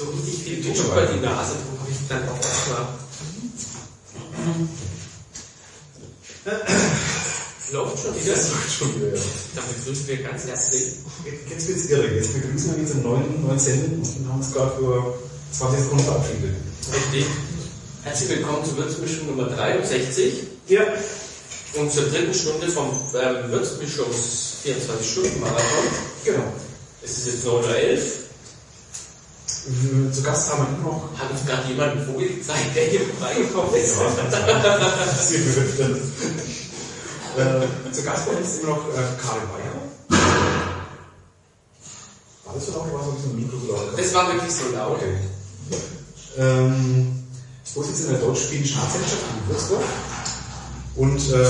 So richtig viel Druck über die Nase, darum habe ich dann auch erstmal. Läuft schon wieder. Das läuft schon wieder, ja. Damit grüßen wir ganz herzlich. Jetzt wird's irre. Jetzt begrüßen wir diese neuen, neuen Sendung und haben uns gerade für 20 Sekunden verabschiedet. Richtig. Herzlich willkommen zur Würzmischung Nummer 63 Ja. und zur dritten Stunde vom ähm, Würzmischungs 24-Stunden-Marathon. Genau. Es ist jetzt 9.11 Uhr. Äh, Zu Gast haben wir immer noch. Hat uns gerade jemand einen Vogel gezeigt, der hier reingekommen ist. Das wird bewirkt. äh, zu Gast bei uns immer noch äh, Karin Bayer. War das so laut oder war es ein bisschen Mikro so laut? Das war wirklich so laut. Okay. Ähm, Vorsitzender der Deutsch-Spielen Staatsherrschaft in Würzburg und äh,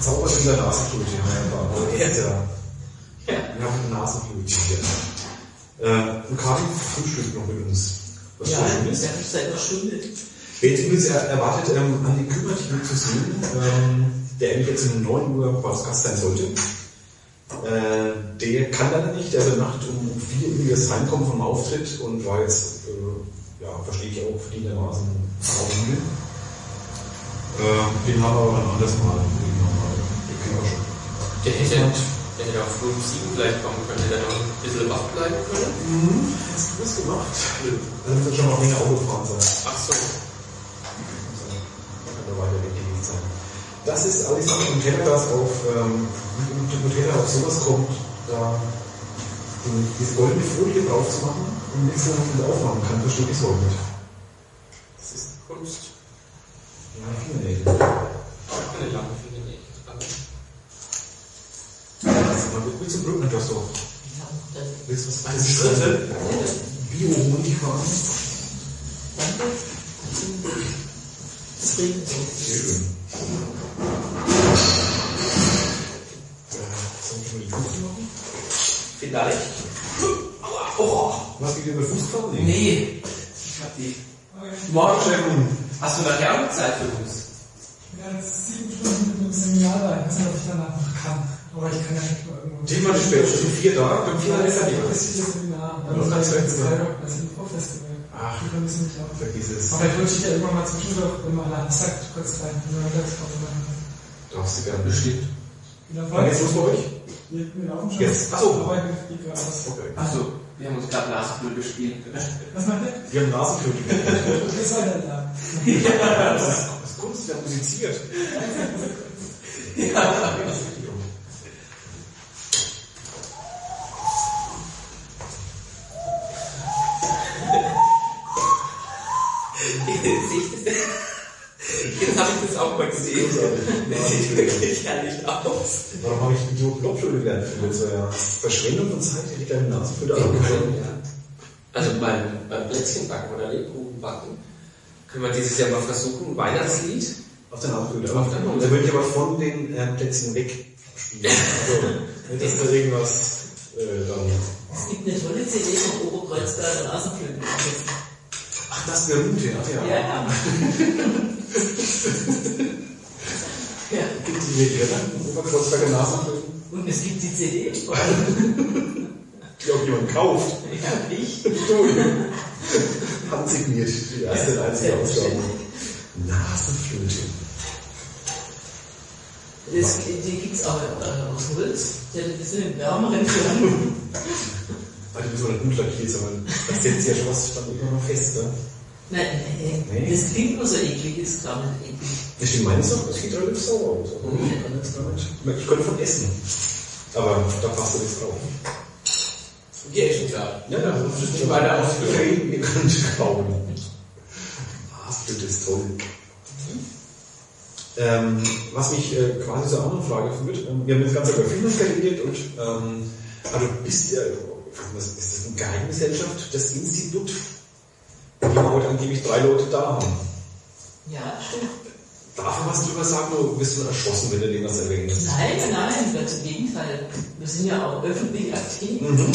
zaubert in der Nasenflöte. Ja, ja, Ja. Wir haben eine Nasenflöte hier. Äh, und Karin frühstückt noch mit uns. Was Ja, so schön ist. das ist seit einer Stunde. Jetzt übrigens er- erwartet, ähm, Andi Kümmert hier zu sehen, ähm, der eigentlich jetzt um 9 Uhr uns Gast sein sollte, äh, der kann leider nicht, der hat Nacht um 4 Uhr erst heimkommen vom Auftritt und war jetzt, äh, ja, verstehe ich auch, verdientermaßen müde. Äh, den haben wir aber ein anderes Mal. Den kennen wir schon. Der hätte, der hätte auch früh um 7 gleich kommen können, der noch ein bisschen wach bleiben können. Mhm, hast du das gemacht? Dann wird schon mal länger Auto fahren sein. Ach so. Kann da weiter weg gewesen sein. Das ist Alexander Nutella, das auf, ähm, Nutella auf sowas kommt, da die, diese goldene Folie drauf zu machen und nichts wieder aufmachen kann, verstehe ich so nicht. Das ist Kunst. Ja, Fingernägel. Eine lange Fingernägel dran. Man wird mit zum Glück, das doch. Ja, dann, Willst du was Das ist dritte. Bio-Honig fahren? danke. Es regnet so. Sehr schön. Äh, sollen wir mal die Füße machen? Vielleicht. Oh, Was geht über Fuß fahren? nee. Ich hab die. Morgen! Hast du nachher auch Zeit für uns? Ja, das ist sieben Stunden mit einem Seminar da. Ich weiß nicht, ob ich danach noch kann. Aber ich kann ja nicht mal irgendwo. Thema die später, schon vier da, dann vier Ja, das ist ja das ist das Seminar. Ja, Dann das ist das du jetzt, ja. das ist ein Pro-Festival. Ach. Die vermissen mich auch. Vergiss es. Aber ich ja irgendwann mal zwischendurch immer nach sagt kurz rein. Wenn wir Mittagspause machen. Darfst du gerne bestimmt. Wieder Wann geht's los bei euch? Wir, laufen schon. Jetzt. Ach so. Aber ich fliege gerade aus. Okay. Achso, wir haben uns gerade Nasenflöte gespielt. Was meint ihr? Wir haben Nasenflöte. Das ist halt da. Das ist, das ist Kunst, der musiziert. Jetzt aus. Warum habe ich die Blockflöte gelernt? Ja Verschwendung von Zeit, hätte ich deine Nasenflöte angefangen. Ja. Also beim, beim Plätzchenbacken oder Lebkuchenbacken können wir dieses Jahr mal versuchen, Weihnachtslied. Auf der Nasenflöte. Auf der Nasenflöte. Da würde ich aber von den äh, Plätzchen weg spielen. Also, nicht, dass da irgendwas äh, dann. Es gibt eine tolle CD vom Oberkreuzberger Nasenflöten. Ach, das berühmte, ach ja. Ja, ja. ja. Gibt die hier drin? Oberkreuzberger Nasenflöten? Und es gibt die CD. Die auch jemand kauft. Ja, ich. Handsigniert, die erste und einzige Ausgabe. Nasenflöte. Das, die gibt es auch äh, aus Holz. Die ein bisschen wärmeren Klang. Also, wie so eine Unlackiert, sondern das setzt ja schon was dann immer noch fest, ne? Nein, nein, Nee. das klingt nur so eklig, ist gar nicht eklig. Du, das sieht relativ sauer aus. Also, ich kann jetzt gar nicht. Ich könnte von essen. Aber da passt ja nichts drauf. Ja, ist schon klar. Ja, ja, das ist nicht weiter ausführen. Ihr könnt glauben. Nasenflöte ist toll. Ähm, was mich äh, quasi zur anderen Frage führt, ähm, wir haben das Ganze über Fitness geredet und ähm, also bist ja, was, ist das eine Geheimgesellschaft, das Institut, die wir heute angeblich drei Leute da haben. Ja, stimmt. Darf man was drüber sagen oder bist du erschossen, wenn du den was erwähnst? Nein, nein, ganz im Gegenteil. Wir sind ja auch öffentlich aktiv. Mhm.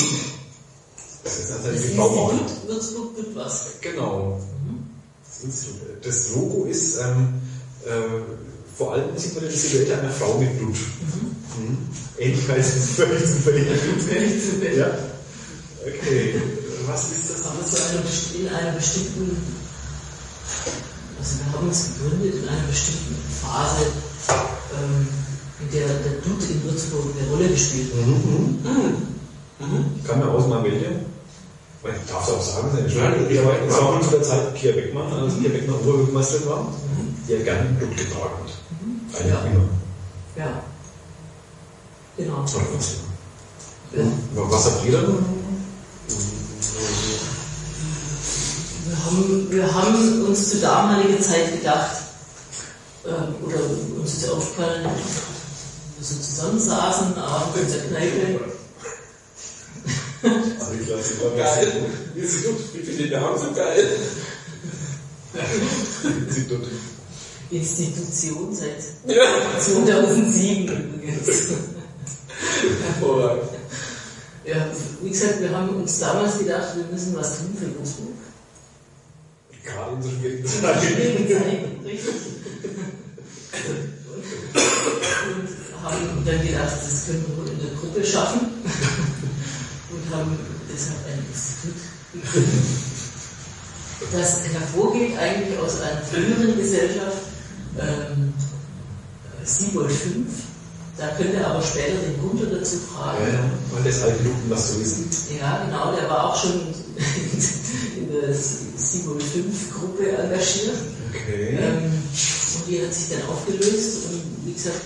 Das ist Das natürlich Baumarkt. Institut Würzburg tut was. Genau. Das Institut. Das Logo ist, ähm, äh, vor allem sieht man die Silhouette einer Frau mit Blut. Mhm. Ähnlichkeit ist. Völlig zufällig. Ja. Okay. Was ist das Aber zu einem, in einer bestimmten, also wir haben uns gegründet in einer bestimmten Phase, ähm, in der der Dutt in Würzburg eine Rolle gespielt hat. Ich kann mir aus mal welche. Ich darf es auch sagen, seine Ja, Schule. ich- aber es war zu der Zeit Pia Beckmann, als Pia Beckmann Oberbürgermeisterin war, die ja gerne Blut getragen hat. Eigentlich Ja. immer. Ja. Genau. Was? Ja. Und Was habt ihr dann? Wir haben, wir haben uns zu damaliger Zeit gedacht, ähm, oder uns ist aufgefallen, wir so zusammensaßen, abends in der Kneipe. Also ich lasse mal Geil. Wir sind gut. Wie viele Namen sind geil? Sie tut. Institution seit Ja. 2007 übrigens. Hervorragend. Wie gesagt, wir haben uns damals gedacht, wir müssen was tun für Würzburg. Gerade in so schwierigen Zeiten. Richtig. Und, haben dann gedacht, das können wir wohl in der Gruppe schaffen. Und haben deshalb ein Institut. Das hervorgeht eigentlich aus einer früheren Gesellschaft, ähm, Siebold 5. Da könnt ihr aber später den Gunter dazu fragen. Ja, ja, weil das um was zu wissen. Ja, genau, der war auch schon in der 705 Gruppe engagiert. Okay. Ähm, und die hat sich dann aufgelöst und wie gesagt,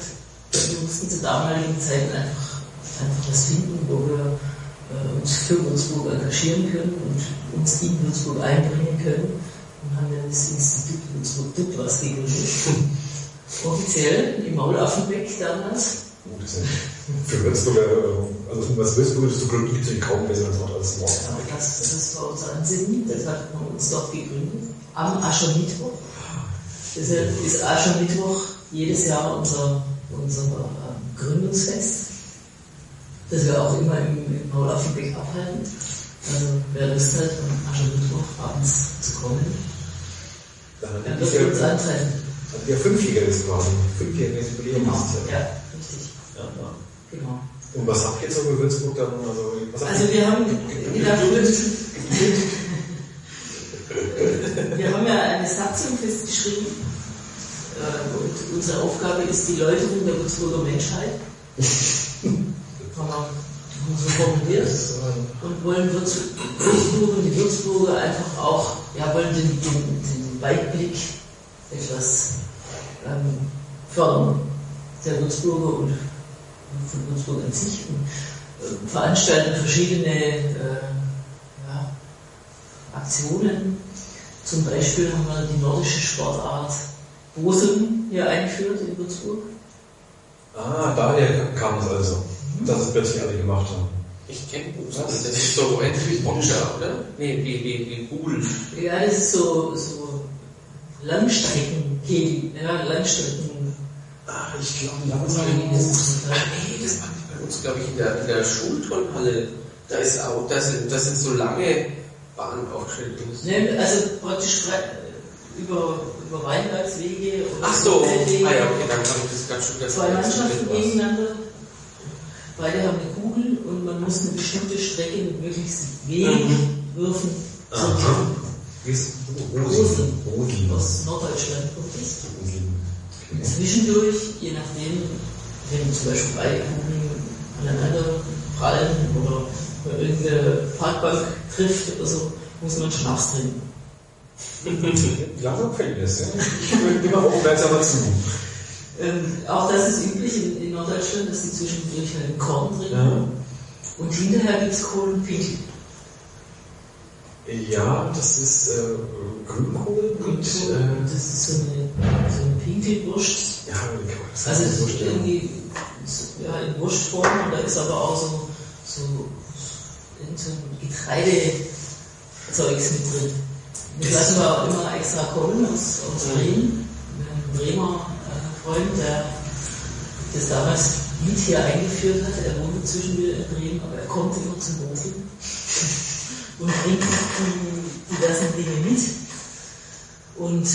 wir mussten zu damaligen Zeiten einfach, einfach was finden, wo wir äh, uns für Würzburg engagieren können und uns in Würzburg einbringen können und haben dann das Institut Würzburg Dutt was gegründet. Offiziell im Maulaffenbeck damals. Gut, das sind für Würzburger, äh, also um was Würzburger zu gründen, gibt es kaum besseres Wort als Mord. Ja, das, das war unser Ansinnen, das hat man uns dort gegründet. Am Aschermittwoch. Deshalb ist Aschermittwoch jedes Jahr unser, unser ähm, Gründungsfest, das wir auch immer im, im Maulaffenbeck abhalten. Also wer Lust hat, am Aschermittwoch abends zu kommen, Dann wird ihr uns antreffen. Ja fünfjähriges quasi. Fünfjähriges Jubiläum. Genau, ist ja. richtig, Ja, ja. genau. Und was habt ihr jetzt über Würzburg dann? Also, was habt Also ihr? wir haben gedacht, wir haben ja eine Satzung festgeschrieben äh, und unsere Aufgabe ist die Läuterung der Würzburger Menschheit. haben wir so formuliert und wollen Würz, Würzburg und die Würzburger einfach auch, ja, wollen den, den, den Weitblick etwas ähm, fördern, der Würzburger und von Würzburg an sich und äh, veranstalten verschiedene äh, ja, Aktionen. Zum Beispiel haben wir die nordische Sportart Boseln hier eingeführt in Würzburg. Ah, daher kam es also, dass es plötzlich alle gemacht haben. Ich kenne das. Das ist so ähnlich wie Boccia, oder? Nee, wie, wie, wie Google. Ja, das ist so, so Langstrecken, ja, Langstrecken. Ah, ich glaube, Nee, das ist Nee, das war bei uns, glaube ich, in der, in der Schulturnhalle. Da ist auch, da sind, da sind so lange Bahnen aufgestellt. Ne, also praktisch frei- über, über oder Ach so, ah Feldwege. ja, okay, dann kann ich das ganz schön ganz zwei Mannschaften gegeneinander. Beide haben eine Kugel und man muss eine bestimmte Strecke mit möglichst wenig Würfen Aha. Rosen. Rosen. Aus Norddeutschland kommt das. Rosen. Zwischendurch, je nachdem, wenn zum Beispiel Kugeln aneinander prallen oder irgendeine Parkbank trifft oder so, muss man Schnaps trinken. Langsam fällt es, ja. Ich bin immer aufmerksamer zu. Ähm, auch das ist üblich in, in Norddeutschland, dass die zwischendurch halt Korn trinken. Ja. Und hinterher gibt es Kohl und Pinkel. Ja, das ist äh, Grünkohl Und äh, das ist so eine, so eine Pinkelwurst. ja, wie kann man das Also so es ist irgendwie ja, in Wurstform und da ist aber auch so, so, so ein Getreidezeugs mit drin. Das lassen wir auch immer extra kommen aus, aus Bremen. Wir haben einen Bremer äh, Freund, der das damals mit hier eingeführt hat. Er wohnt inzwischen wieder in Bremen, aber er kommt immer zum Moseln und bringt die diversen Dinge mit. Und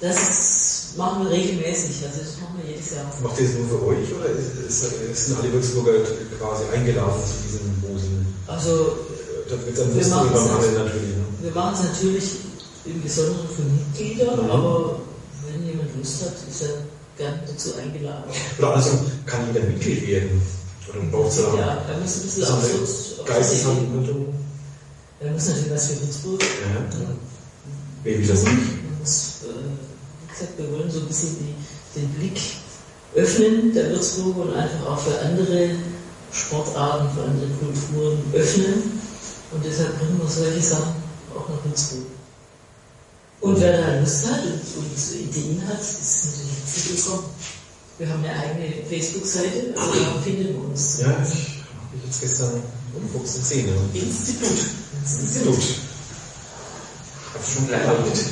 das machen wir regelmäßig, also das machen wir jedes Jahr. Macht ihr das nur für euch oder ist, ist, sind alle Würzburger quasi eingeladen zu diesen Mosen? Also, Da Wir machen natürlich. Ne? Wir machen es natürlich im Besonderen für Mitglieder, Mhm. aber wenn jemand Lust hat, ist er gern dazu eingeladen. Oder also kann jeder Mitglied werden. Oder braucht es da Ja, er muss ein bisschen so auf eine Schutz- auf Geisteshaltung? Er muss natürlich was für Würzburg. Ja. Wer will das nicht? Man muss, äh, wie gesagt, wir wollen so ein bisschen die, den Blick öffnen der Würzburger und einfach auch für andere Sportarten, für andere Kulturen öffnen. Und deshalb bringen wir solche Sachen auch nach Würzburg. Und wer da Lust hat und, und Ideen hat, ist natürlich herzlich willkommen. Wir haben eine eigene Facebook-Seite, also da findet man uns. Ja, ich habe mich jetzt gestern umguckt gesehen. Institut. Institut. Hab schon gleich mit.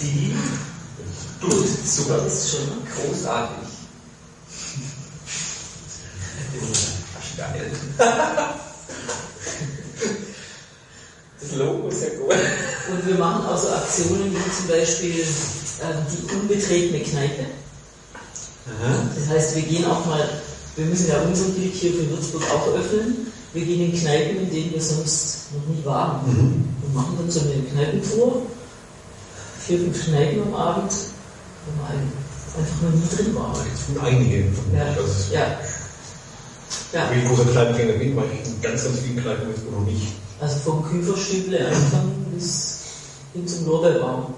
Die. Gut, super. Das ist schon? Großartig. Geil. Das Logo ist ja gut. Und wir machen auch so Aktionen wie zum Beispiel ähm, die unbetretene Kneipe. Aha. Das heißt, wir gehen auch mal, wir müssen ja unseren Blick hier für Würzburg auch öffnen. Wir gehen in Kneipen, in denen wir sonst noch nie waren. Und machen dann so eine Kneipentour. Vier, fünf Kneipen am Abend, wo man einfach noch nie drin war. Es sind einige. Ja, Also, ja. ja. Wie großer Kleingänger bin, war ich in ganz, ganz vielen Kneipen jetzt noch nicht. Also vom Küferstüble anfangen bis hin zum Lorbeerbaum.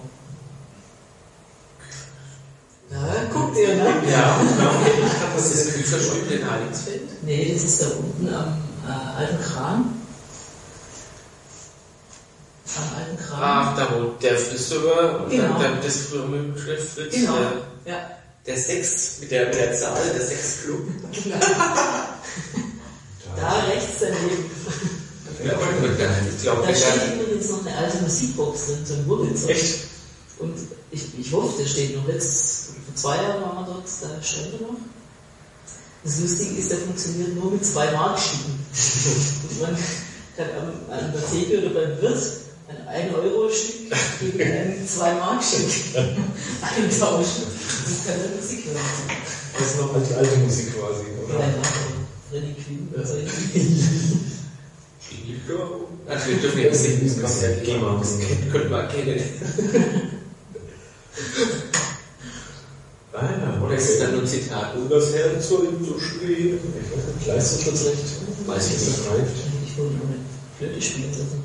Ja, guckt ihr, ne? Ja, das ist ein Küferstück in Heiligsfeld. Nee, das ist da unten am äh, alten Kran. Am alten Kran. Ach, da wo der Friseur und Genau. dann der, das Fritz, Fritz Genau. der, Ja. der Sex, mit der, mit der Zahl, der Sexclub. Da rechts daneben. Ja, ich Da steht übrigens noch eine alte Musikbox drin, so ein Wurzelzeug. Echt? Und ich, ich hoffe, der steht noch. Letzt, vor zwei Jahren waren wir dort, da stand er noch. Das Lustige ist, der funktioniert nur mit zwei Markstücken. Und man kann am, an der Theke oder beim Wirt ein 1-Euro-Stück gegen ein 2-Mark-Stück eintauschen und kann dann Musik hören. Das ist noch die alte Musik quasi, Ja, oder? ja, Freddy Queen. Also, Also wir dürfen jetzt nicht dieses Konzert Geh mal. Könnten wir kennen. Ah, Oder ist es dann nur ein Zitat? Um das Herz soll ihm so schweben. Ich weiß nicht, Leistungsschutzrecht? Weiß ich nicht. Greift. ich wollte noch eine Flöte spielen lassen.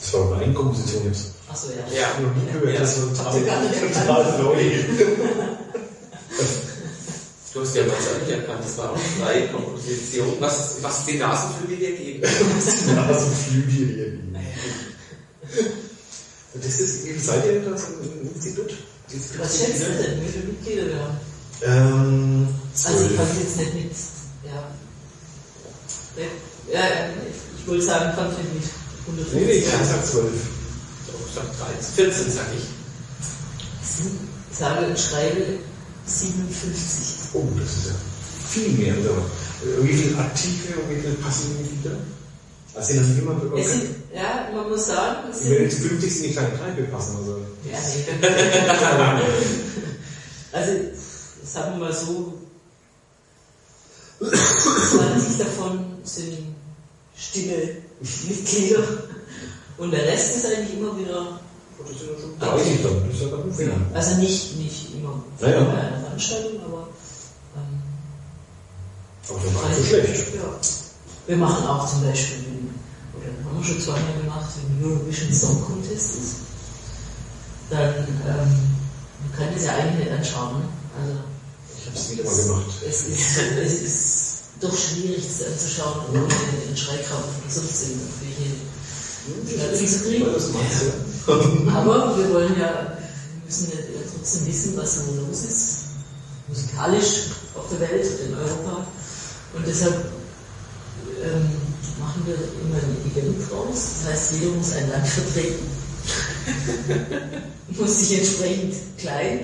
Das war eine Eigenkomposition jetzt. Achso, ja. Ja. Ich habe noch nie gehört, Ja. das war total, neu. Du hast ja was nicht erkannt, das war auch freie Komposition, was, was die Nasenflügel dir geben. Nasenflügel irgendwie. Das ist, seid ihr da im Institut? Was schätzt du denn? Wie viele Mitglieder wir haben? Ähm, Also ich kann jetzt nicht mit, ja. Ja, ich, ich wollte sagen, ich mit 150. Nee, nee, ich sag zwölf. Ich sag 13, 14 sag ich. Sind, sage und schreibe 57. Oh, das ist ja viel mehr. Äh, wie viele aktive und wie viele passive Mitglieder? Also sind das immer Es sind, ja, man muss sagen, es Wenn sind, 50 sind die kleine Kneipe passen, also. ja, nee. Also, sagen wir mal so, 20 davon sind stille Mitglieder und der Rest ist eigentlich immer wieder, das sind ja schon 30 dann, das ist ja ganz viel. also nicht, nicht immer Ja, ja. bei einer Veranstaltung, aber ähm, Aber das war nicht so schlecht. Ja. Wir machen auch zum Beispiel, schon zweimal gemacht, wenn Eurovision Song Contest ist. Dann, ähm, man kann das ja eigentlich nicht anschauen. Ne? Also, Ich habe es wieder mal gemacht. es ist, es ist doch schwierig, das anzuschauen, ohne den Schreikrampf von 15 irgendwelche Schmerzen zu kriegen. Ja. Aber wir wollen ja, wir müssen ja trotzdem wissen, was so los ist, musikalisch auf der Welt, in Europa. Und deshalb ähm, machen wir immer ein Event draus. Das heißt, jeder muss ein Land vertreten. muss sich entsprechend klein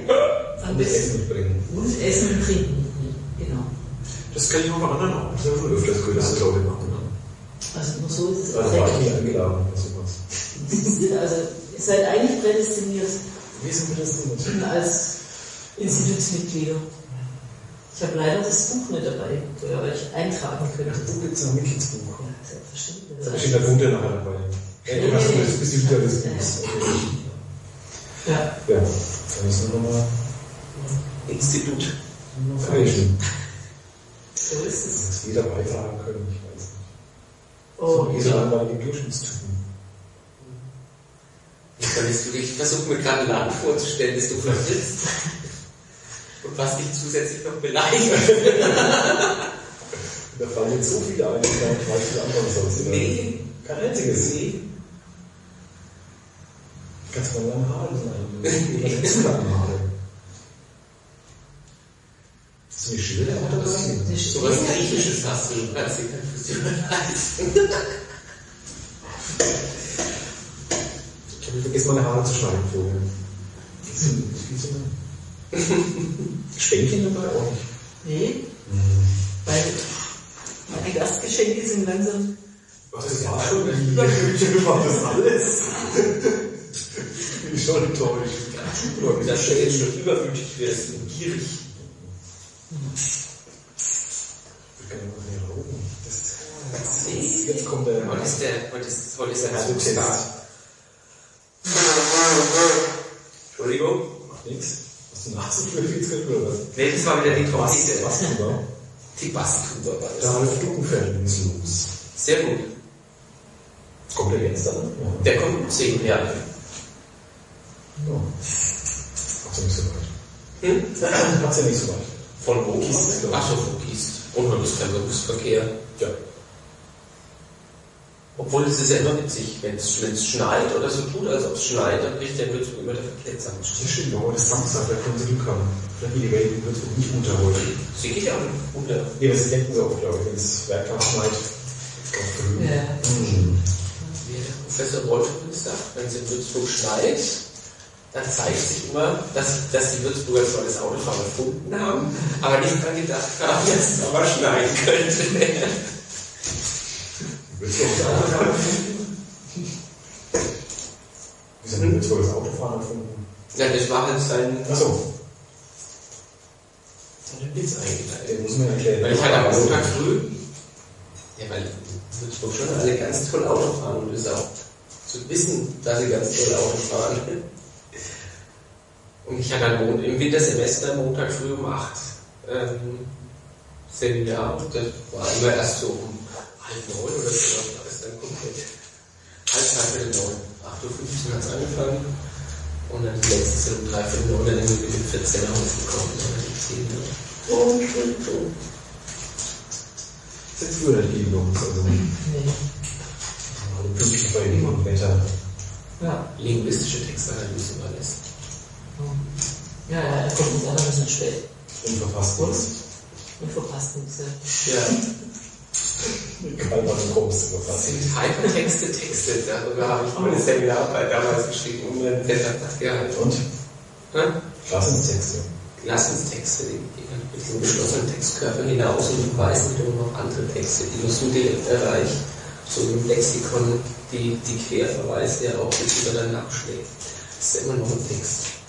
Und Essen mitbringen. und Essen und Trinken. Genau. Das kann ich auch bei anderen auch. Das ist ja schon öfters gehört, dass das Leute machen. Ne? Also nur so ist es Also war ich erträglich. eingeladen oder sowas. Also ihr seid eigentlich prädestiniert sind wir das denn? als Institutsmitglieder. Ich habe leider das Buch nicht dabei, wo ihr euch eintragen könnt. Das Buch gibt es noch mit ins Buch. Ja, selbstverständlich. Da steht der Punkt nachher dabei. Ja, du hast das bisschen wieder des Buchs. Ja. Ja, dann müssen wir nochmal Institut. feilschen. So ist es. Dass jeder beitragen können, ich weiß nicht. Oh, so, diese ja. langweilige Durchschnittstypen. Bist du dich versucht, mir gerade einen Laden vorzustellen, dass du vertrittst. Und was dich zusätzlich noch beleidigt. Da fallen jetzt so viele ein, ich nicht weiß, wie du antworten sollst. oder? Nee. Kein einziges. Nee. Kannst du mal lange Haare sein. Was ist zu lange Haare? Du die Schilder auch dabei? So was Griechisches hast du, du kannst dir kein Friseur leisten. Ich habe vergessen, meine Haare zu schneiden vorher. Gibt's denn- gibt's denn- Stänkchen dabei auch nicht. Nee, weil meine Gastgeschenke sind langsam. Was das war schon? Wie war das alles? Bin ich schon enttäuscht. Dass du jetzt schon übermütig wirst und gierig. Ich kann ja mal mehr rauchen. Das- Nee. Jetzt kommt der Heute ist der, heute ist, heute ist der Test. Test. Entschuldigung. Macht nichts. Hast du Nasenflügel oder was? Nee, das war wieder die du da? Die Basstuber war das. Ralf Duckenfeld ist los. Sehr gut. Kommt der jetzt dann? Ja. Der kommt um 10 Jahre. ja. Hat's ja nicht so weit. Hm? Hat's ja nicht so weit. Von wo? Gießt, glaub ich. Ach so, von Gießt. Und heute ist kein Berufsverkehr. Ja. Obwohl es ist ja immer witzig, wenn es schneit oder so tut, als ob es schneit, dann bricht der in Würzburg immer der Verkehr zusammen. Das stimmt, aber ist Samstag, da können sie Glück haben. Vielleicht geht die Welt in Würzburg nicht unter heute. Sie geht ja auch unter. Nee, das denken sie auch, glaube ich, wenn es Werktag schneit. Ja. Mhm. Wie der Professor Wolf sagt, wenn es in Würzburg schneit, dann zeigt sich immer, dass, dass die Würzburger zwar das Autofahren erfunden haben, aber nicht dran gedacht haben, dass es aber schneien könnte. Würzburg das Autofahren erfunden? Wie sind Würzburg das Autofahren erfunden? Ja, das war halt sein, Achso, seine Witz eingeleitet. den muss man erklären. Weil ich hatte am Montag früh, ja, weil Würzburg schon alle ganz toll Auto fahren und ist auch zu wissen, dass sie ganz toll Auto fahren. Und ich hatte Mon- im Wintersemester Montag früh um 8 ähm, Seminar und das war immer erst so um halb neun oder so, da ist dann komplett halb dreiviertel neun. 8.15 Uhr hat es angefangen und dann die letzte um dreiviertel neun, dann sind wir mit dem 14er aufgekommen, dann die 10 Uhr. Und, und, und. Jetzt früher nicht gegen uns, also Nee. alle pünktlich bei dem Wetter. Ja. linguistische Textanalyse war das. Ja, ja, er kommt uns einfach ein bisschen spät. Unverfasst ist. Und verpasst nichts. Ja. Ja, Das sind Hypertexte, Texte. Darüber habe ich meine Seminararbeit damals geschrieben und einen Wettbewerb gehalten. Und? Hm? Klassenstexte. Lassenstexte, die gehen mit dem geschlossenen Textkörper hinaus und weißt wiederum noch andere Texte, die musst du direkt erreichen. So im Lexikon, die, die Querverweise ja auch über dann nachschlägt. Das ist immer noch ein Text.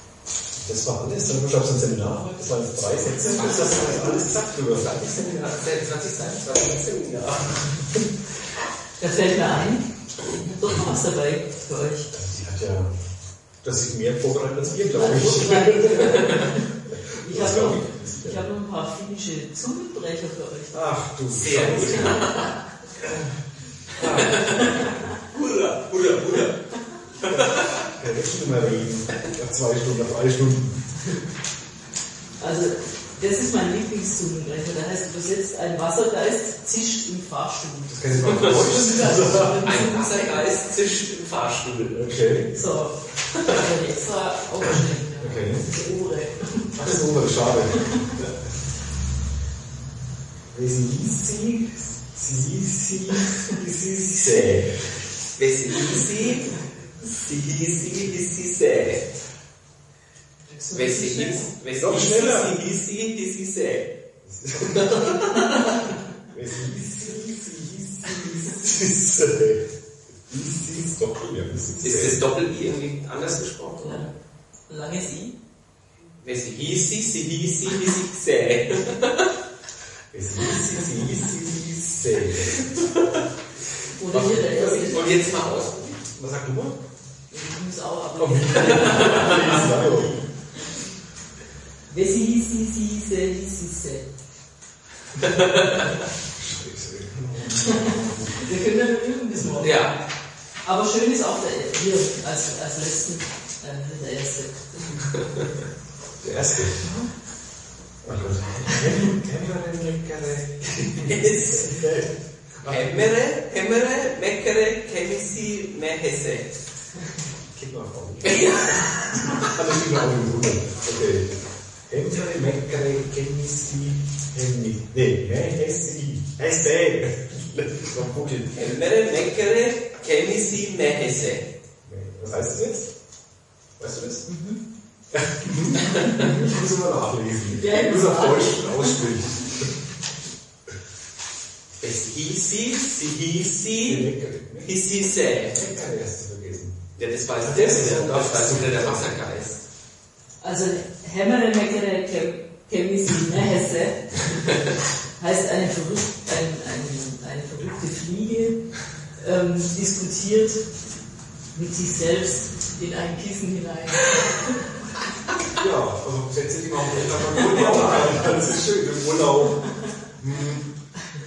Das war alles. Dann schreibst du ein Seminar, das waren jetzt drei Sätze. Das hast du alles gesagt drüber. 20 Seminar, 20 Seiten, 20 Seminar. Da fällt mir ein, doch noch was dabei für euch. Die hat ja, das ist mehr vorbereitet als wir, glaube ich. Ich habe noch, ich. hab noch ein paar finnische Zungenbrecher für euch. Ach du Sehr. Scheiße. Hurra, hurra, hurra. Der schon immer reden. Nach zwei Stunden, nach drei Stunden. Also, das ist mein Lieblingszungenbrecher. Der heißt übersetzt, ein Wassergeist zischt im Fahrstuhl. Das kann ich mal auf Deutsch Ein Wassergeist zischt im Fahrstuhl. Okay. So, das ich extra aufgeschrieben. Okay. Das ist die Ohre. Ach so, schade. Wie sie sie, sie, sie, sie, sie, Wer sie sie, sie, ist sie säh. Wer sie hieß, wer sie hieß, schneller. sie hieß, sie, sie. Wer sie sie, sie, sie, sie, sie, ist das Doppel-I irgendwie anders gesprochen? Ja. Lange Sie. Wenn sie hieß sie, sie hieß sie, wie sie. Es ist, sie ist, sie sie ist. Oder hier der erste. Und jetzt mal aus. Was sagt du mal? Sie hieß, sie, sie, sie, sie. Wir können ja nur üben bis morgen. Ja. Aber schön ist auch der, hier als, als letzten, äh, der erste. Der erste. Gott. Hemmere, hemmere, meckere, chemisi, mehese. Also bin auch im Bruder. Okay. Hemsere, Meckere, Chemisi, Hemmi. Nee, Mehesi. Hesse. Das war Putin. Hemmere, meckere, chemisi, mehese. Was heißt das jetzt? Weißt du das? ich muss immer nachlesen. Ich muss auf Deutsch aussprechen. Es hieß sie, sie hieß sie, hieß sie se. Meckere hast du vergessen. Ja, das weiß der, das ist- das weiß wieder der Wassergeist. Also, Hämmere, Meckere, Kem- Chemisi, Mehese heißt eine, verrückt, ein, ein, eine verrückte Fliege ähm, diskutiert mit sich selbst in ein Kissen hinein. Ja, also setze dich mal auf den Urlaub ein. Das ist schön, im Urlaub. Hm.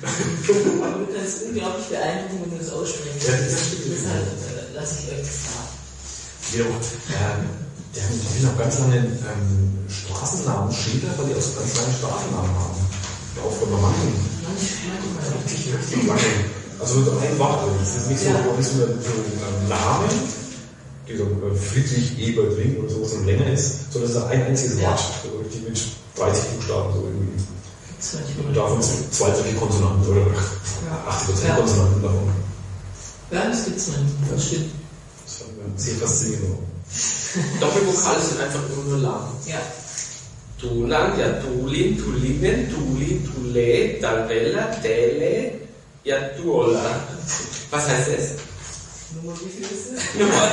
Du kannst unglaublich beeindrucken, wenn du das aussprichst. Ja, das stimmt. Deshalb äh, lasse ich euch das sagen. Ja, ähm, die haben die haben auch ganz lange ähm, Straßennamen, Schilder, weil die auch so ganz lange Straßennamen haben. Auch von. Manch- Manchmal. Richtig, richtig lange. Also ein Wort. Das ist nicht so, Ja. nicht so, ein- so ein Name, die so äh, Friedrich Ebert Ring oder so, was so länger ist, sondern es ist ein einziges Ja. Wort. So richtig mit 30 Buchstaben so irgendwie. Und davon sind zwei solche Konsonanten oder Ja. 80% Ja. Konsonanten davon. Ja, das gibt's manchmal. Das stimmt. Das ich sehr faszinierend. Doppelvokale sind einfach immer nur lang. Ja. Tulan, ja Tulin, Tulinen, Tuli, Tule, Dalvella, Dele, ja Tuola. Was heißt das? Nummer wie viel ist es? Nummer,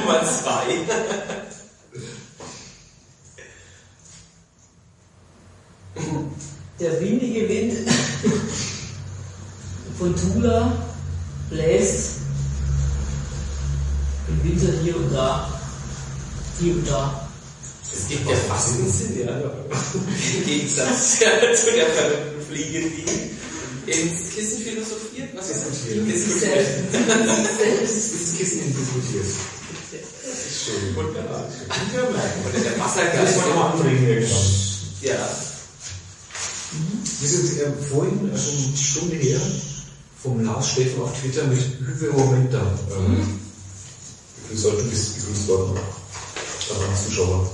Nummer zwei. Der windige Wind von Tula bläst im Winter hier und da. Hier und da. Es gibt ja fast einen Sinn, ja. Im Gegensatz ja, zu der verrückten Fliege, die ins Kissen philosophiert. Was ist das? Das Kissen diskutiert. Das ist schön. Wunderbar. Ja, Oder der Das Wassergeist. ich mal anbringen irgendwann. Ja. Wir sind äh, vorhin, schon eine Stunde her, vom Lars Steffen auf Twitter mit Hyperomenta. Ähm, begrüßt worden, du bist begrüßt worden. Daran Zuschauer.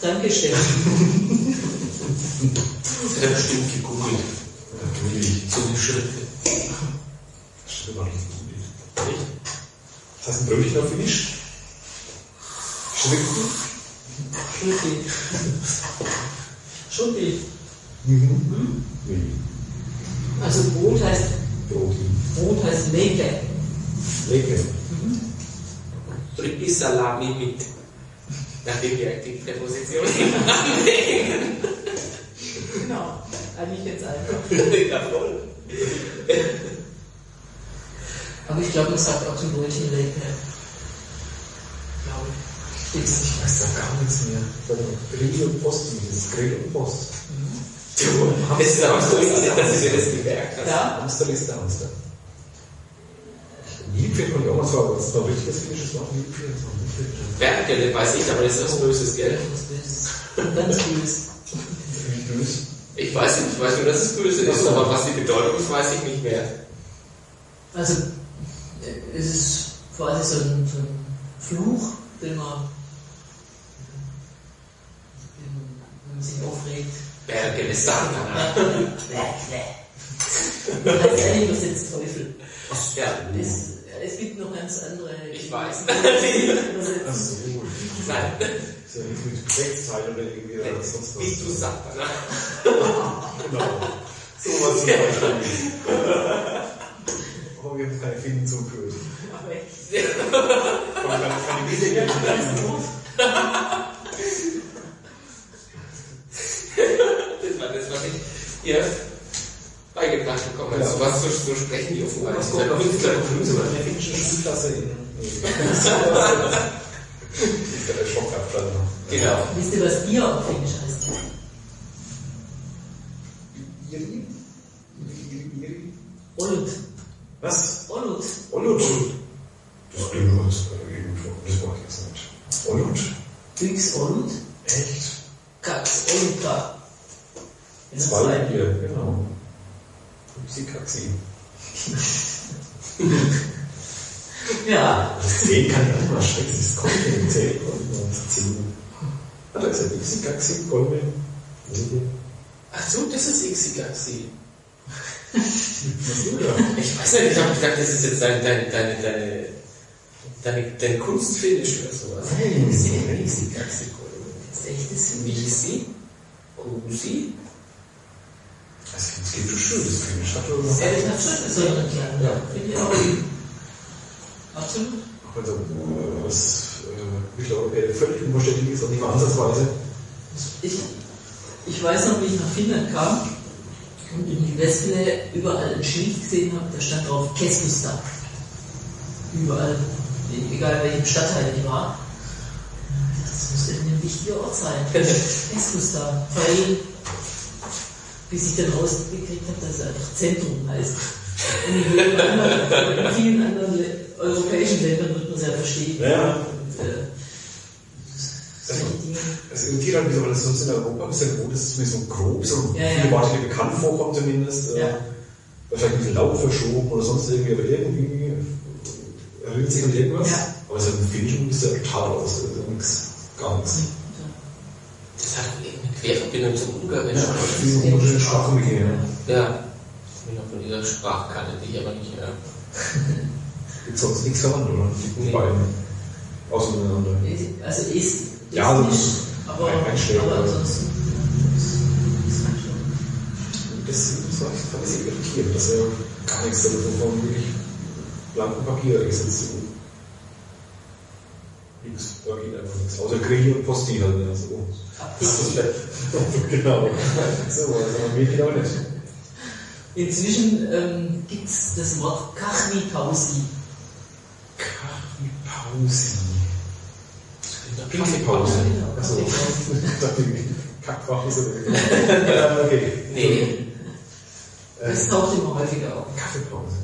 Danke, Steffen. Das hat bestimmt gegoogelt. Ja, gemütlich. So die Schritte. Stimmt, war nicht gut. Nicht? Das heißt ein Brötchen auf Finnisch? Schrippen? Schutti. Schutti. Mhm. Nee. Also Brot heißt, Brot heißt Leke. Lecker. Drücki Salami mit. Nachdem wir die Präposition anlegen. Genau. Eigentlich jetzt einfach. Jawohl. Aber ich glaube, man sagt auch zum Brötchen Leke. Glaube ich. Ich weiß da gar nichts mehr. Grill und Post, das ist Grill und Post. Du, das ist aber so wichtig, dass mir das gemerkt habe. Ja? Hamster ist der Hamster. Liebfeld auch mal sagen, aber das ist noch richtiges finnisches Wort. Liebfeld ist. Berggelle weiß ich, aber das ist was Böses, Böses. Ganz böse. Ich weiß nicht, ich weiß nur, dass es böse ist, aber was die Bedeutung ist, weiß ich nicht mehr. Also, es ist quasi so ein, so ein Fluch, den man, den, sich aufregt. Berggelle Satan. Das heißt eigentlich übersetzt Teufel. Ja, Es, es gibt noch ganz andere. ich weiß. Ach so. Nein, Ist ja nichts mit Rechtsteil oder irgendwie oder sonst was. bist du Satan. Genau. So was zum Beispiel. Aber wir haben keine Finnen zugehört. Aber echt. Aber keine, keine erst beigebracht bekommen. Also ja. Also was zu, so, so sprechen die offenbar. Das kommt auf jeden Fall der finnischen Schulklasse hin. das ist ja der Schockabstand. Genau. Wisst ihr, was Bier auf Finnisch heißt? Jiri? Jiri? Olut. Was? Olut. Olut. Das ist nur äh, das Das brauche ich jetzt nicht. Olut? Dix Olut? Echt? Katz Olutta. In der Zwei zweiten. Bier, genau. Upsi Kaxi. Ja. Den kann ich auch mal schrecken. Das ist Kolben. Zählt Kolben. Hat er gesagt, Upsi Kaxi, Kolben? Ach so, das ist ist das? Ich weiß nicht, ich habe gedacht, das ist jetzt deine, deine, deine, deine, deine, deine Kunstfinish oder sowas. Nein. Ixigaxi. Das ist echtes Visi, Kusi, Es gibt- es so schön, das Finnisch hat schon noch. Ja, ich hab schon so einen kleinen. Ja. Finde ich auch. Absolut. Also, äh, was äh, Mitteleuropäer völlig unverständlich ist und nicht mal ansatzweise. Ich, ich weiß noch, wie ich nach Finnland kam und in die Westle überall ein Schild gesehen habe, da stand drauf Keskusta. Überall, egal welchem Stadtteil ich war. Das muss irgendein wichtiger Ort sein. Keskusta. Weil, bis ich dann rausgekriegt habe, dass es einfach Zentrum heißt. In, jedem anderen, in vielen anderen Le europäischen Ländern wird man es ja verstehen. Ja. Und, äh, solche Dinge. Es irritiert halt, wieso, weil das sonst in Europa ein bisschen gut ist, dass es mir so grob, so Ja, viele ja. Worte, die bekannt vorkommen zumindest. Äh, Ja. Vielleicht ein bisschen laut verschoben oder sonst irgendwie, aber irgendwie erinnert sich an irgendwas. Ja. Aber es ist im Finnischen ist ja total aus, also nichts, gar nichts. das hat irgendeine Querverbindung zum Ungarischen. Ja, viele unterschiedliche Sprachen begehen. Ja. Ich bin noch von dieser Sprache kannte, die ich aber nicht mehr. Gibt sonst nichts verwandt, oder? Die Nee. beiden. Außer miteinander. Also ist, ist Ja, also nicht, aber, ein- einstellen, aber ja. ansonsten. ist Das ist so ein bisschen irritierend, dass er gar nichts damit von wirklich blankem Papier gesetzt wird. Nichts, da geht einfach nichts. Außer Grill und Posti halt. Ja, so. genau. So, also geht auch nicht. Inzwischen ähm, gibt es das Wort Kachni-Pausi. Kaffeepause. Kaffeepause. Genau, Achso. Kaffeepause. Ich dachte, Kackpause. Okay. Nee. Das taucht immer häufiger auf. Kaffeepause.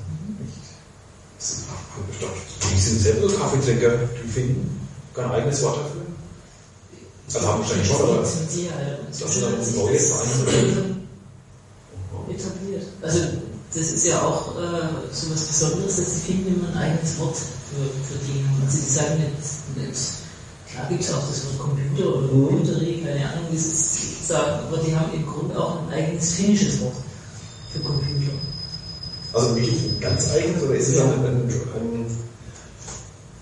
Das ist auch bestimmt. Die sind selber Kaffeetrinker, die finden kein eigenes Wort dafür. Also haben wahrscheinlich schon, aber Das sind halt. Das ist Inzwischen dann das ein. etabliert. Also das ist ja auch äh, so was Besonderes, dass sie finden immer ein eigenes Wort für, für Dinge. Also sie sagen nicht, nicht klar gibt es auch das Wort Computer oder Mhm. Computerie, keine Ahnung, sie es sagen, aber die haben im Grunde auch ein eigenes finnisches Wort für Computer. Also wirklich ein ganz eigenes oder ist es Ja. dann ein, ein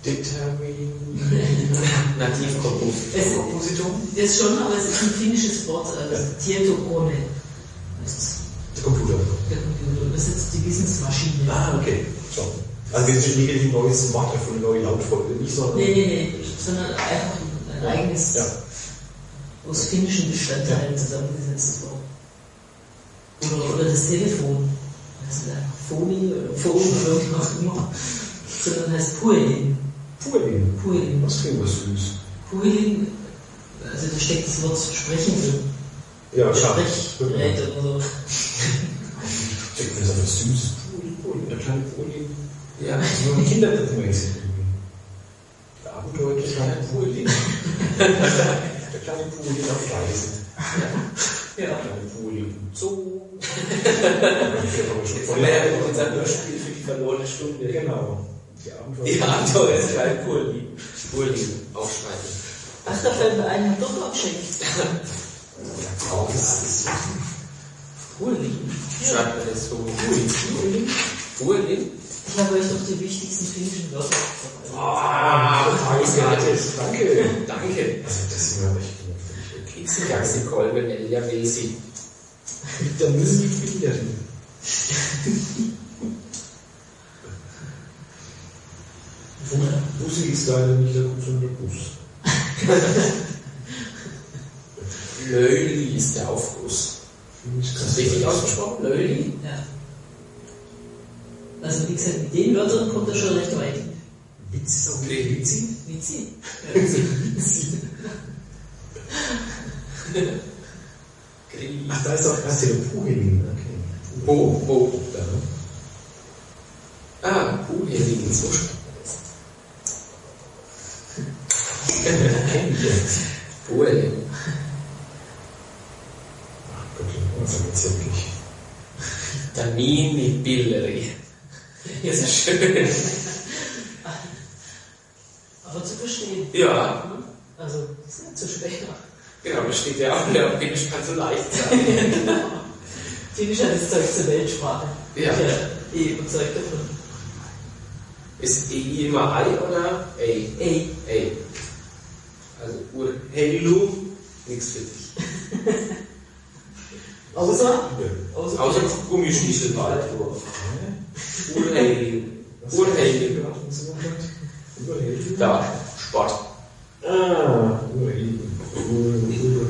Determin Nativkompos. Es Kompositum? ist schon, aber es ist ein finnisches Wort, also Tietokone heißt es, Der Computer. der Computer. Das ist die Wissensmaschine. Ah, okay. Schon. Also sind nicht ein neues Wort erfunden, eine neue Lautfolge, nicht sondern. Nee, nee, nee, sondern einfach ein eigenes, Ja. aus finnischen Bestandteilen zusammengesetztes Wort. Oder, oder das Telefon. Das ist einfach Phoni oder Phone oder wie auch immer. Sondern heißt Puelin. Puelin. Puelin. Das klingt was süß. Puelin, also da steckt das Wort Sprechen drin. Ja, klar. Sprechgerät oder so. Ich denke, das ist was süß. Puelin, Puelin, der kleine Puelin. Ja. So ein Kinderpuppenmäßig. Der Abenteuer der kleine Puelin. Der kleine Puelin auf Reisen. Ja. Der kleine Puelin im Zoo. Jetzt haben wir ja mit unserem Hörspiel für die verlorene Stunde. Genau. Die Abenteuer. Die Abenteuer ist klein Purli. Purli aufschreiben. Ach, da fällt mir ein, doch. Oh, das ist Puelin. Schreibt man das so? Purli. Purli? Ich habe euch doch die wichtigsten finnischen Wörter. Ah, gratis. Danke. Danke. Also, das ist mir echt völlig okay. Ixigaxi Kolben Elia Vesi. Da müssen die Kinder Bussi ist leider nicht der Bus, sondern der Bus. Löli ist der Aufguss. Ist das richtig ausgesprochen? Löli? Ja. Also wie gesagt, mit den Wörtern kommt er schon recht weit. Witz ist auch Nee. witzig. Witzig. Ja. Ach, da ist auch der Puhelin. Okay. Wo? Da, ne? Ah, Puhelin, so schreibt Ich jetzt. Danini Billeri. Ist ja schön. Aber zu verstehen. Ja, Also, das ist nicht so schwer. genau, das steht ja auch in der Finnisch kann so leicht sein. Finnisch hat das Zeug zur Weltsprache. Ja. Ich bin eh überzeugt davon. Ist E immer I oder A? Ey, A. Also Urheilu, nichts für dich. außer, außer, Außer Gummistiefel Waldwurf. Urheilu. Urheilu. Da, Sport. Ah, Urheilu. Urheilu.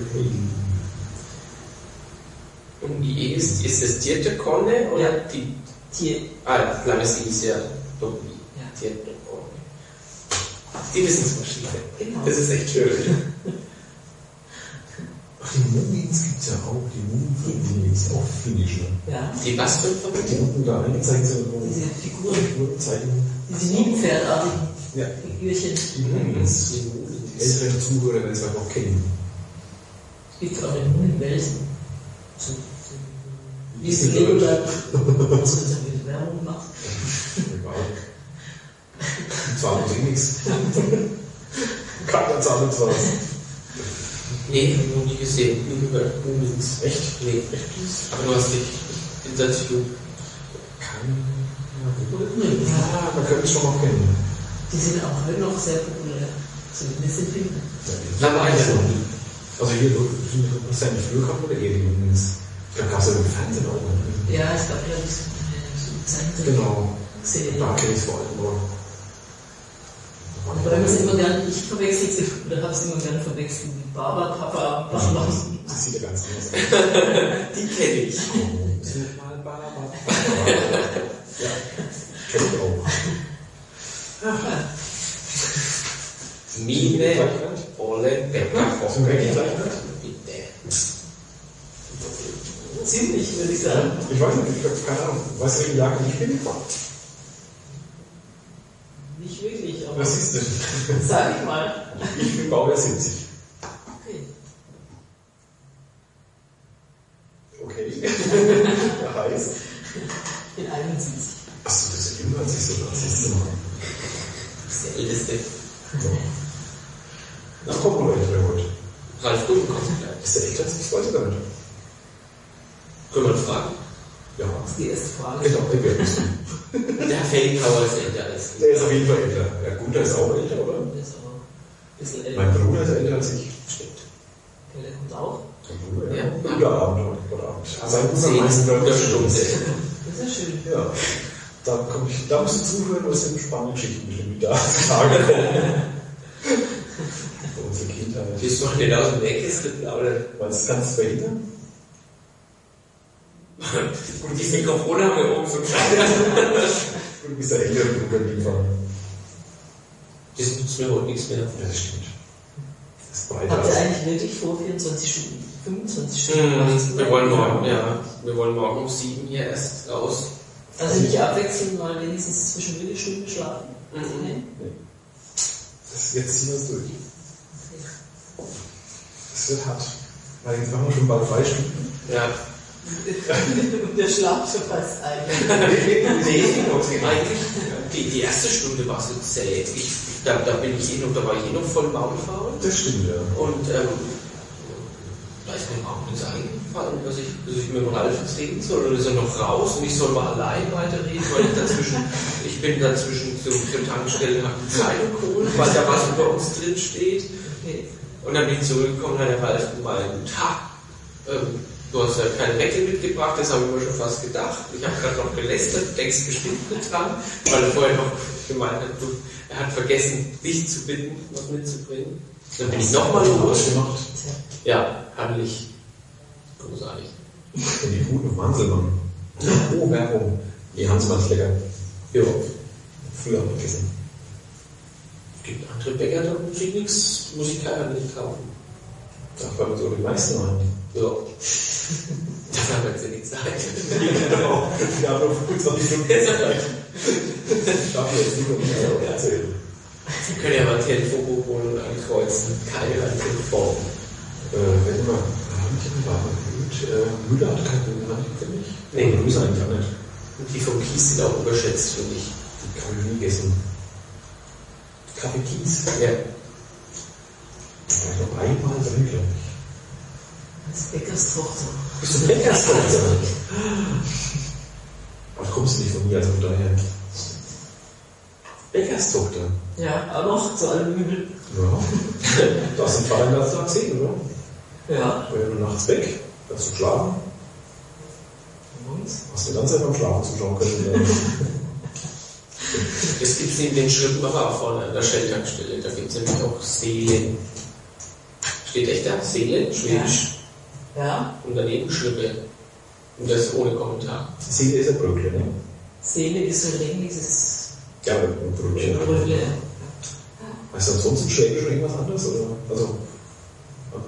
Und die E ist, ist das vierte Konne oder Ja. die, Tier. ah, kleines I ist ja Doppel. Ja. Konne. Die Wissensmaschine. Genau. Das ist echt schön. Ach, die Mumins gibt es ja auch. Die Mumin ist auch finnisch. Ne? Ja, Die was für Die unten da eingezeichnet sind. wo diese Figuren, Figurenzeichnungen. diese Niebenpferdartigen Ja. Figürchen. Die Mumins. Die älteren Zuhörer werden es vielleicht auch kennen. Es gibt auch in Mundenwelsen. So, so, wie es Legoland. Was ja wieder Werbung macht. Zahlen eh nichts. Keiner zahlt uns was. Nee, hab ich noch nie gesehen. Nie gehört. Mumins. Echt? Nee. Aber du hast dich dazu. Keine. Nee, Ja, man könnte es schon noch kennen. Die sind auch heute noch sehr populär. Zumindest in Finnland. Na, war ich ja noch. Also hier, du hast ja nicht früher gehabt oder eh die Mumins? Da gab es ja im Fernsehen auch. Ne? Ja, es gab ja so. Genau. Da kenne ich es vor allem nur. Aber da muss immer gern, ich verwechsel sie, oder habe es immer gern verwechselt mit Baba, Papa, Baba. Das sieht ja ganz anders aus. Die kenne ich. Mal Baba. Ja, kenn ich auch. Mine, Olle, Becker, Sind Hocke. Bitte. Ziemlich, würde ich sagen. Ich weiß nicht, ich habe keine Ahnung. Weißt du, welchen Jahrgang ich bin? Nicht wirklich, aber Was ist denn? sag ich mal. Ich bin Baujahr 70. Okay. Okay. Heißt. Ich bin 71. Achso, das ist ja jünger als ich so. Das ist immer. Das ist der Älteste. So. Na, kommt noch älter heute. Ralf Gummenkopf bleibt. Ist der älter als ich? Weiß ich gar nicht. Können wir mal fragen? Ist die erste Frage. Genau, der nicht. Der Felgenhauer ist älter als du. Der ist auf jeden Fall älter. Ja, der ist auch älter, oder? Der ist aber ein bisschen älter. Mein Bruder ist älter als ich. Stimmt. Der kommt auch. Mein Bruder, Ja. ja. Guter Abend heute, guter Abend. Sein Bruder zehn meint, Stunde. Das ist ja schön. Ja. Da, komm ich, da musst du zuhören, was sind spannende Geschichten bestimmt die da Tage kommen. Unsere Kindheit. Bist du noch nicht aus dem Nähkästchen plaudern? Meinst du, kannst du verhindern? Und die Mikrofone haben wir oben so klein. Du bist der ältere Bruder liefern. Das nützt mir heute nichts mehr. Ja, das stimmt. Das ist Habt ihr eigentlich wirklich vor 24 Stunden, 25 Stunden? Mhm. Wir wollen morgen, ja. Wir wollen morgen um sieben hier erst raus. Also nicht abwechselnd mal wenigstens zwischen Stunden schlafen? Mhm. Nee? Das jetzt ziehen wir es durch. Das wird hart. Weil jetzt machen wir schon bald drei Stunden. Ja. Und der Schlaf schon fast ein. Nee, eigentlich, die, die erste Stunde war so zäh. Ich, da, da bin ich eh noch, da war ich eh noch voll Maulfaul. Das stimmt, ja. Und ähm, da ist mir auch nichts eingefallen, dass ich, dass ich mit dem Ralf jetzt reden soll. Oder ist er noch raus und ich soll mal allein weiterreden, weil ich dazwischen, ich bin dazwischen zum, zur Tankstelle, habe die Zeitung geholt, weil da was über uns drin steht. Und dann bin ich zurückgekommen, hat der Ralf gemeint, ha, ähm, du hast ja keine Deckel mitgebracht, das habe ich mir schon fast gedacht. Ich habe gerade noch gelästert, denkst bestimmt nicht dran, weil er vorher noch gemeint hat, du, er hat vergessen, dich zu bitten, was mitzubringen. Dann bin ich nochmal los. gemacht. Ja, herrlich. Großartig. Die guten Hanselmann. Oh, Werbung. Die Hanselmann ist lecker. Ja. Früher haben wir gegessen. Es gibt andere Bäcker, da muss ich nichts, muss ich keiner nicht kaufen. Da uns auch die meisten ein. Ja. Dafür haben wir jetzt ja die Zeit. genau. Wir haben noch 25 Stunden Zeit. Schaffen wir jetzt nicht mehr erzählen. Sie können ja mal Telefonbuch holen und ankreuzen. Keine einzige Form. Äh, wenn immer, habe ich einen Wagen gehört, äh, Müller hat keine Müller, finde ich. Nee. Oder Grüße eigentlich auch nicht. Und die vom Kies sind auch überschätzt, finde ich. Die kann ich nie essen. Kaffee Kies. Ja. War ich noch einmal drin, glaube ich. Als Bäckerstochter. Bist du Bäckerstochter? Aber du kommst nicht von mir, also von daher. Bäckerstochter. Ja, aber noch zu allem Übel. Ja. Du hast den Vater den ganzen Tag gesehen, oder? Ja. Wenn du nachts weg, kannst du schlafen. Und? Hast du die ganze Zeit beim Schlafen zuschauen können. Das gibt es in den Schrittmacher auch vorne an der Shell-Tankstelle. Da gibt es nämlich auch Seelen. Steht echt da? Seelen? Schwedisch. Ja. Und daneben Schrippe. Und das ohne Kommentar. Seele ist ein Brötchen, ne? Seele ist so ein ähnliches Ja, ein Brötchen. Brötle. Weißt du ansonsten im Schwäbisch noch irgendwas anderes? Oder? Also,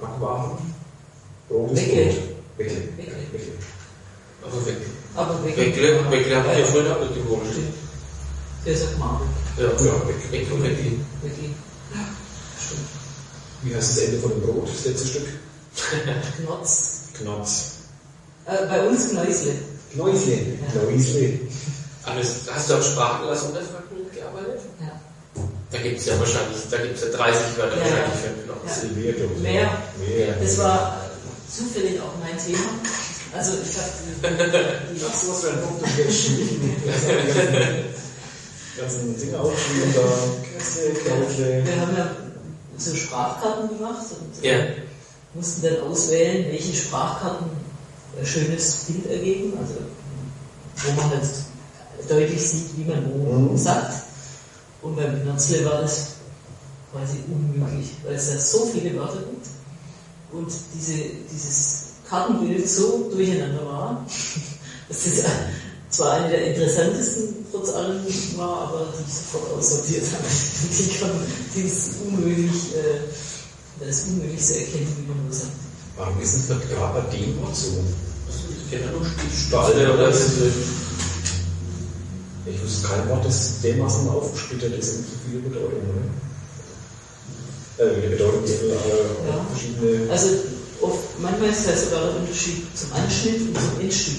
Backwaren? Brot ist Weckle. Brot. Weckle. Weckle. Weckle. Aber weg. Aber weg. Weckle, Weckle haben wir ja früher auch gewohnt. Stimmt. Der sagt Marburg. Ja, Ja, weg. Weg und Weckle. Wirklich. Stimmt. Wie heißt das Ende von dem Brot, das letzte Stück? Knotz. Knotz. Äh, bei uns Knäusle. Knäusle. Knäusle. Alles, hast du am Sprachglas Unterfranken mitgearbeitet? Ja. Da gibt es ja wahrscheinlich, da gibt es ja 30 Wörter Ja, wahrscheinlich ja. für einen Knopf. Ja. Mehr. Mehr. Das war zufällig auch mein Thema. Also ich habe Das was für ein Punkt, das jetzt schwierig. ganzen Dinge aufschrieben, da Kresse, Knäusle. wir haben ja so Sprachkarten gemacht und Ja. Äh, mussten dann auswählen, welche Sprachkarten ein schönes Bild ergeben, also wo man halt deutlich sieht, wie man wo Mhm. sagt. Und beim Knotzle war das quasi unmöglich, weil es ja so viele Wörter gibt und diese, dieses Kartenbild so durcheinander war, dass das zwar eine der interessantesten trotz allem war, aber die ich sofort aussortiert habe. Die, kann, die ist unmöglich, äh, das ist unmöglich zu erkennen, wie man sagt. Warum ist es nicht gerade bei dem Wort so? Ich kenne nur Stahl Stiefel oder. Ich wüsste kein Wort, das dermaßen aufgesplittert ist in so viele Bedeutungen. Ne? Äh, die Bedeutung viele äh, Ja. verschiedene. Also oft, manchmal ist ja sogar der Unterschied zum Anschnitt und zum Endstück.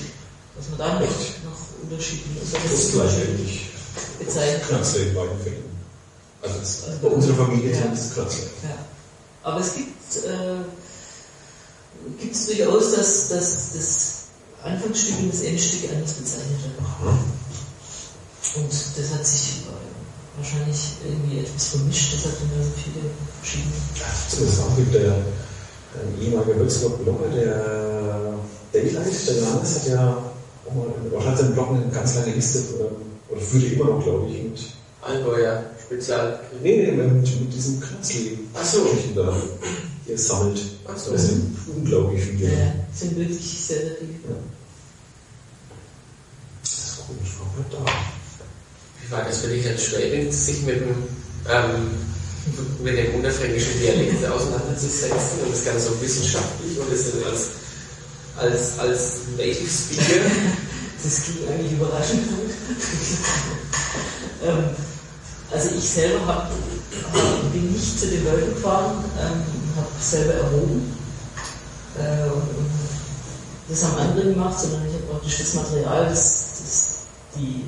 Dass man da noch, noch Unterschiede Das ist gleichwertig. bezeichnet. Knatzle in beiden Fällen. Also das, bei unserer Familie Ja. sind es Knatzle. Ja. Aber es gibt äh, gibt durchaus, dass, dass das Anfangsstück und das Endstück anders bezeichnet werden. Und das hat sich äh, wahrscheinlich irgendwie etwas vermischt, deshalb sind da so viele verschiedene. Zumindest auch gibt der ein ehemaliger Würzburg-Blogger, der Daylight, der Johannes, hat ja auch mal, hat seinen Blog eine ganz lange Liste, oder führt er immer noch, glaube ich, mit, Allgäuer Spezial. nee, nee, mit, mit diesem Knatzli. Ach so. Geschichten da, er sammelt. Ach so. Das sind unglaublich viele. Ja, sind wirklich sehr, sehr viele. Das ist komisch, warum bleibt da? Wie war das für dich als Schwäbin, sich mit dem, ähm, mit dem unterfränkischen Dialekt auseinanderzusetzen und das Ganze so wissenschaftlich und das dann als, als, als Native Speaker? Das ging eigentlich überraschend gut. ähm, also ich selber hab, hab, bin nicht zu den Leuten gefahren, ähm, habe selber erhoben. Äh, und, das haben andere gemacht, sondern ich habe praktisch das Material, das, das die,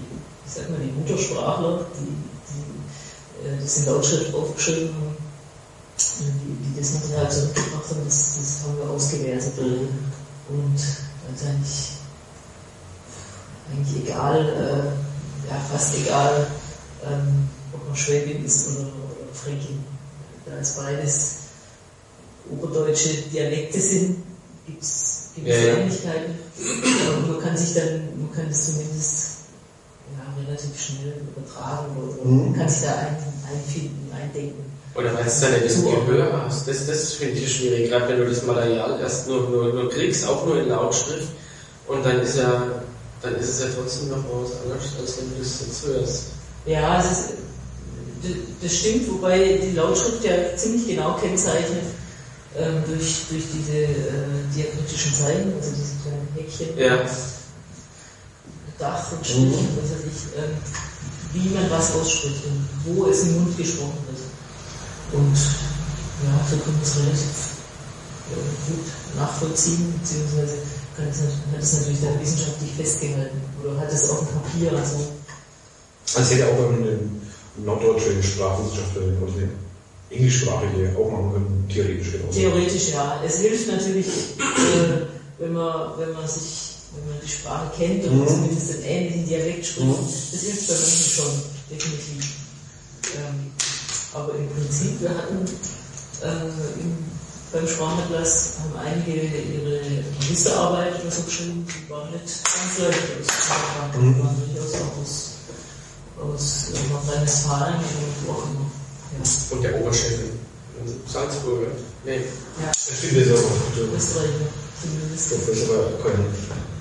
ich sag mal, die Muttersprachler, die, die äh, das in Lautschrift aufgeschrieben haben, die, die das Material zurückgebracht haben, das, das haben wir ausgewertet. Und dann ist eigentlich eigentlich egal, äh, ja fast egal, ähm, ob man Schwäbin ist oder, oder Fränkin. Da es beides oberdeutsche Dialekte sind, gibt es Ja, ja. Ähnlichkeiten. Man kann sich dann, man kann es zumindest ja, relativ schnell übertragen oder Mhm. man kann sich da ein, einfinden, eindenken. Oder weil du dann das Gehör hast. Das, das finde ich schwierig, gerade wenn du das Material erst nur, nur, nur kriegst, auch nur in Lautschrift. Und dann ist ja dann ist es ja trotzdem noch mal was anderes, als wenn du das jetzt hörst. Ja, das, ist, das stimmt, wobei die Lautschrift ja ziemlich genau kennzeichnet ähm, durch, durch diese äh, diakritischen Zeichen, also diese kleinen Häkchen, Ja. Dach und Strich und was weiß ich, ähm, wie man was ausspricht und wo es im Mund gesprochen wird. Und ja, so kann man es relativ äh, gut nachvollziehen, beziehungsweise kann nat- hat es natürlich dann wissenschaftlich festgehalten oder hat es auf dem Papier, also Also hätte auch norddeutsche Sprachwissenschaftlerin oder eine englischsprachige auch machen können, theoretisch genauso. Theoretisch ja. Es hilft natürlich, äh, wenn, man, wenn man sich, wenn man die Sprache kennt und Mhm. zumindest einen ähnlichen Dialekt spricht. Mhm. Das hilft bei manchen schon, definitiv. Ähm, aber im Prinzip, wir hatten äh, im, beim Sprachatlas haben einige ihre Magisterarbeit oder so geschrieben, die war nicht ganz leicht aus. Die Mhm. waren durchaus auch aus, aus äh, Nordrhein-Westfalen und wo auch immer. Ja. Und der Oberschenkel. Salzburger. Nee. ja. Das ist auch gut. Österreicher zumindest. Das ist aber kein,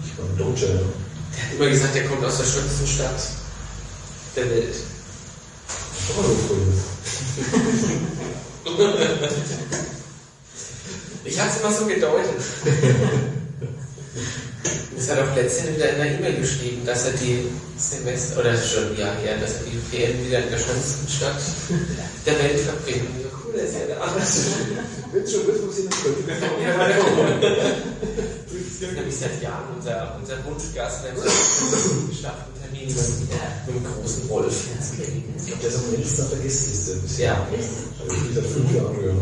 ich meine, Deutscher. Der hat immer gesagt, der kommt aus der schönsten Stadt der Welt. Das war so früh. Ich habe es immer so gedeutet. Es hat auch letztens wieder in der E-Mail geschrieben, dass er die Semester, oder das schon ein Jahr her, dass er die Ferien wieder in der schönsten Stadt der Welt verbringt. Und so, cool, das ist ja der andere. Wenn schon wird, muss ich nicht können. Das ist nämlich seit Jahren unser, unser Wunschgast, der einen geschafften Termin mit, mit dem großen Wolf. Ich glaube, der ist am wenigsten auf der Gästeliste bisher. Ja, Also ich seit fünf Jahren gehört.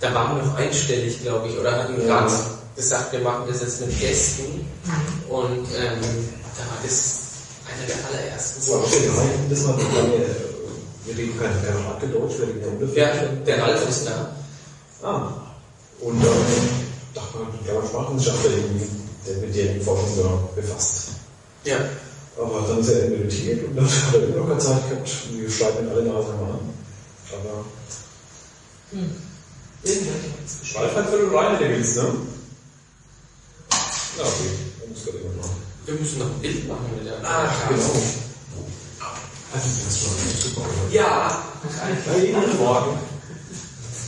da waren wir noch einstellig, glaube ich, oder hatten Ja. gerade gesagt, wir machen das jetzt mit Gästen. Und ähm, da war das einer der allerersten. Das war man äh, wir reden kein, kein Hardgedeutscht, wir reden ja ungefähr. Ja, der Ralf ist da. Ah. Und ähm, dachte man, der war Sprachwissenschaftler irgendwie, der mit Dialektforschung da befasst. Ja. Aber dann ist er emeritiert und dann hat er immer noch keine Zeit gehabt. Und wir schreiben ihn alle Nase mal an. Aber Irgendwann hat es geschrieben. Ralf hat völlig rein, der willst, ne? Ja, okay. Dann muss gerade jemand machen. Wir müssen noch ein Bild machen mit der Ach, genau. Also, das ist schon super. Ja. Ja, jeden Morgen.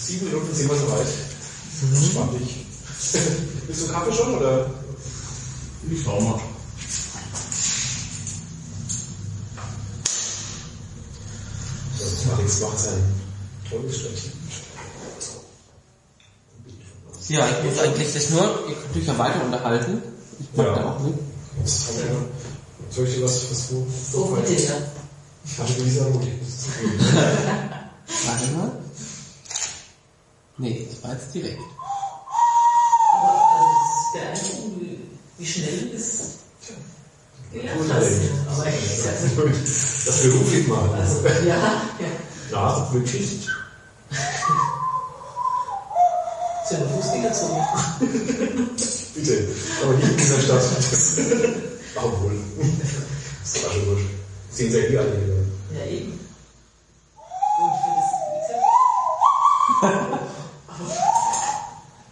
Sieben Minuten sind wir soweit. Spannend. Bist du Kaffee schon, oder? Ich schau mal. Alex macht sein tolles Städtchen. Ja, ich muss eigentlich das nur, ja weiter unterhalten. Ich mag Ja. da auch mit. Jetzt haben wir, soll ich dir was, du, Oh, bitte, ja. Hatte du diese Mutti? Warte mal. Nee, das war jetzt direkt. Aber also, es ist beeindruckend, wie, wie schnell du das gelernt hast. Aber echt, Das beruflich machen. also, ja, ja. Ja, wirklich. Ist ja eine Fußgängerzone. Bitte. Aber nicht in dieser Stadt. Das, obwohl. Das war schon wurscht. Sehen Sie ja eh alle wieder. Ja, eben. Und für das,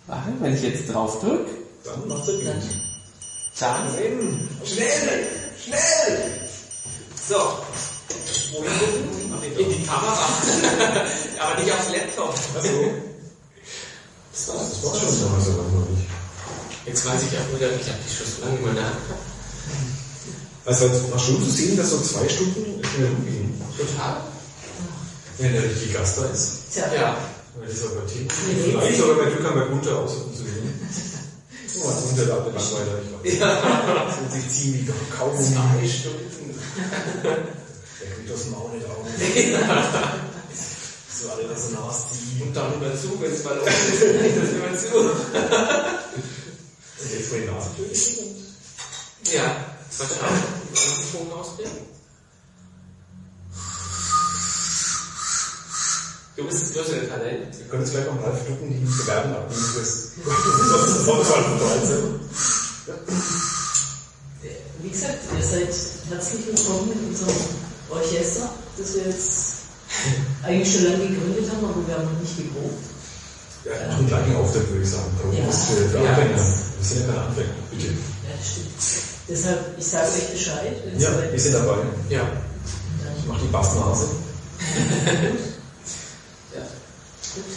Warte, wenn ich jetzt drauf drücke, Dann macht er dann, dann. Rennen! Schnell! Schnell! So. Wohin gucken? In die Kamera. Aber nicht aufs Laptop. Achso. Das war das war schon damals so lange nicht. Jetzt weiß ich auch wieder, ich habe die schon so lange mal nach. Also es war schon zu sehen, dass so zwei Stunden schnell rumgehen. Total. Wenn der richtige Gast da ist. tja, Ja. Weil das Themen. Nee, Vielleicht sogar bei Glück haben wir Gunther aussuchen zu nehmen. Oh, das ist der Latte Langweiler, ich weiß. Ja. Das wird sich ziehen wie kaum. Zwei Stunden. Der kriegt aus dem Maul nicht auf. So alle das so nachziehen. Und dann immer zu, wenn es mal los ist, dann ich das immer zu. Und jetzt vor die Nase töten. Ja. Auch einen Ton rausbringen. Du bist das größere Talent. Wir können jetzt gleich noch Ralf Ducken die bewerben abgeben fürs Auswahl von 13. wie gesagt, ihr seid herzlich willkommen in unserem Orchester, das wir jetzt eigentlich schon lange gegründet haben, aber wir haben noch nicht geprobt. Ja, einen gleichen Auftritt, würde ich sagen. Ja. für, für Ja. Anfänger. Wir sind ja keine Anfänger. Bitte. Ja, das stimmt. Deshalb, ich sage euch Bescheid, Ja, wir ist. sind dabei. Ja. Ich mach die Bassnase. ja.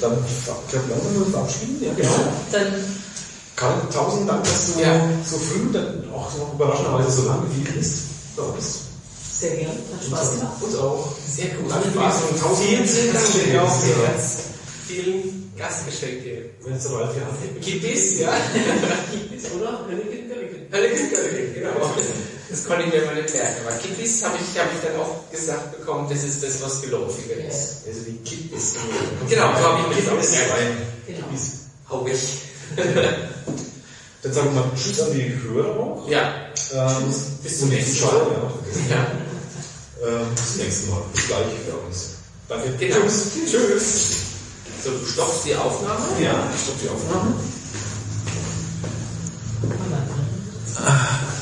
Dann, ich glaube, langsam wir verabschieden. Ja, genau. Dann Karl, tausend Dank, dass du Ja. so früh, dann auch so überraschenderweise so lange geblieben bist. Bei uns. Sehr gern, hat Spaß gemacht. Uns auch. Sehr gut. Danke für Spaß und tausend vielen, vielen Dank für die auch Ja. ganz vielen Gastgeschenke. Wenn es soweit ja. Kippis, ja. Oder? Hölligen, Hölligen. Hölligen, Hölligen, genau. Das konnte ich mir mal nicht merken. Aber Kippis habe ich, hab ich dann auch gesagt bekommen, das ist das, was geläufiger ist. Also die Kippis. Genau, so habe ich mir das auch. Genau. Kippis. Hau ich. Dann sagen wir mal Tschüss an die Hörer auch. Ja. Ähm, Bis zum die nächsten Mal. Ja. Ähm, bis zum nächsten Mal. Bis gleich für uns. Danke. Genau. Tschüss. Tschüss. So, du stoppst die Aufnahme? Ja, ich stopp die Aufnahme. Mhm. Ah.